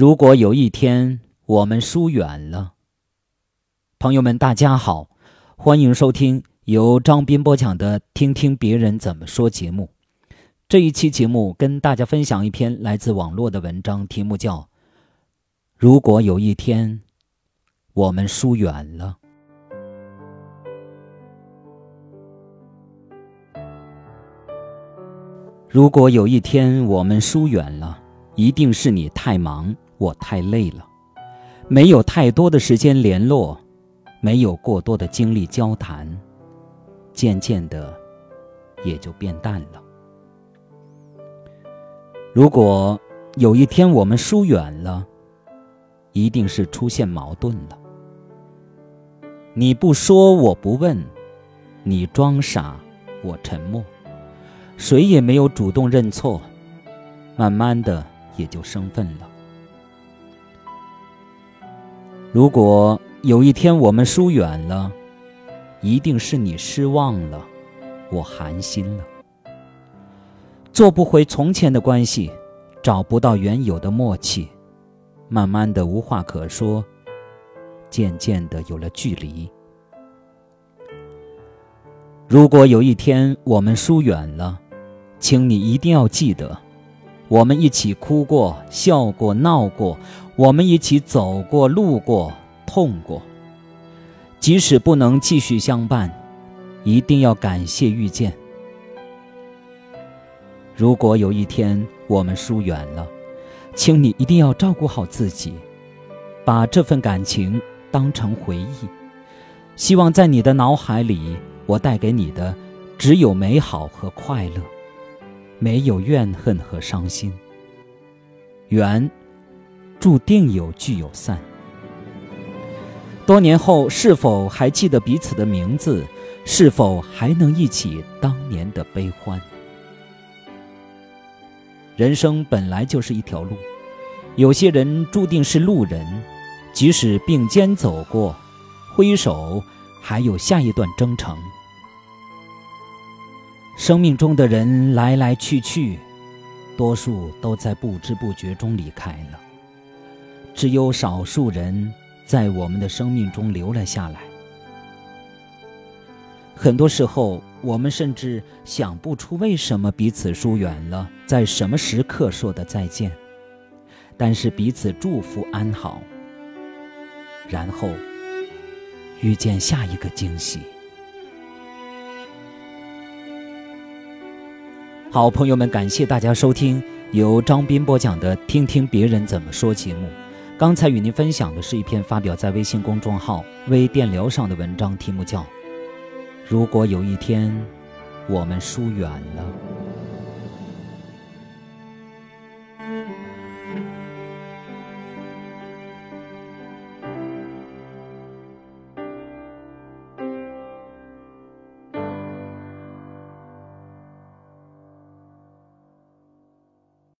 如果有一天我们疏远了，朋友们，大家好，欢迎收听由张斌播讲的《听听别人怎么说》节目。这一期节目跟大家分享一篇来自网络的文章，题目叫《如果有一天我们疏远了》。如果有一天我们疏远了，一定是你太忙。我太累了，没有太多的时间联络，没有过多的精力交谈，渐渐的也就变淡了。如果有一天我们疏远了，一定是出现矛盾了。你不说，我不问；你装傻，我沉默。谁也没有主动认错，慢慢的也就生分了。如果有一天我们疏远了，一定是你失望了，我寒心了。做不回从前的关系，找不到原有的默契，慢慢的无话可说，渐渐的有了距离。如果有一天我们疏远了，请你一定要记得，我们一起哭过、笑过、闹过。我们一起走过、路过、痛过，即使不能继续相伴，一定要感谢遇见。如果有一天我们疏远了，请你一定要照顾好自己，把这份感情当成回忆。希望在你的脑海里，我带给你的只有美好和快乐，没有怨恨和伤心。缘。注定有聚有散。多年后，是否还记得彼此的名字？是否还能忆起当年的悲欢？人生本来就是一条路，有些人注定是路人，即使并肩走过，挥手，还有下一段征程。生命中的人来来去去，多数都在不知不觉中离开了。只有少数人在我们的生命中留了下来。很多时候，我们甚至想不出为什么彼此疏远了，在什么时刻说的再见。但是彼此祝福安好，然后遇见下一个惊喜。好，朋友们，感谢大家收听由张斌播讲的《听听别人怎么说》节目。刚才与您分享的是一篇发表在微信公众号“微电聊”上的文章，题目叫《如果有一天我们疏远了》。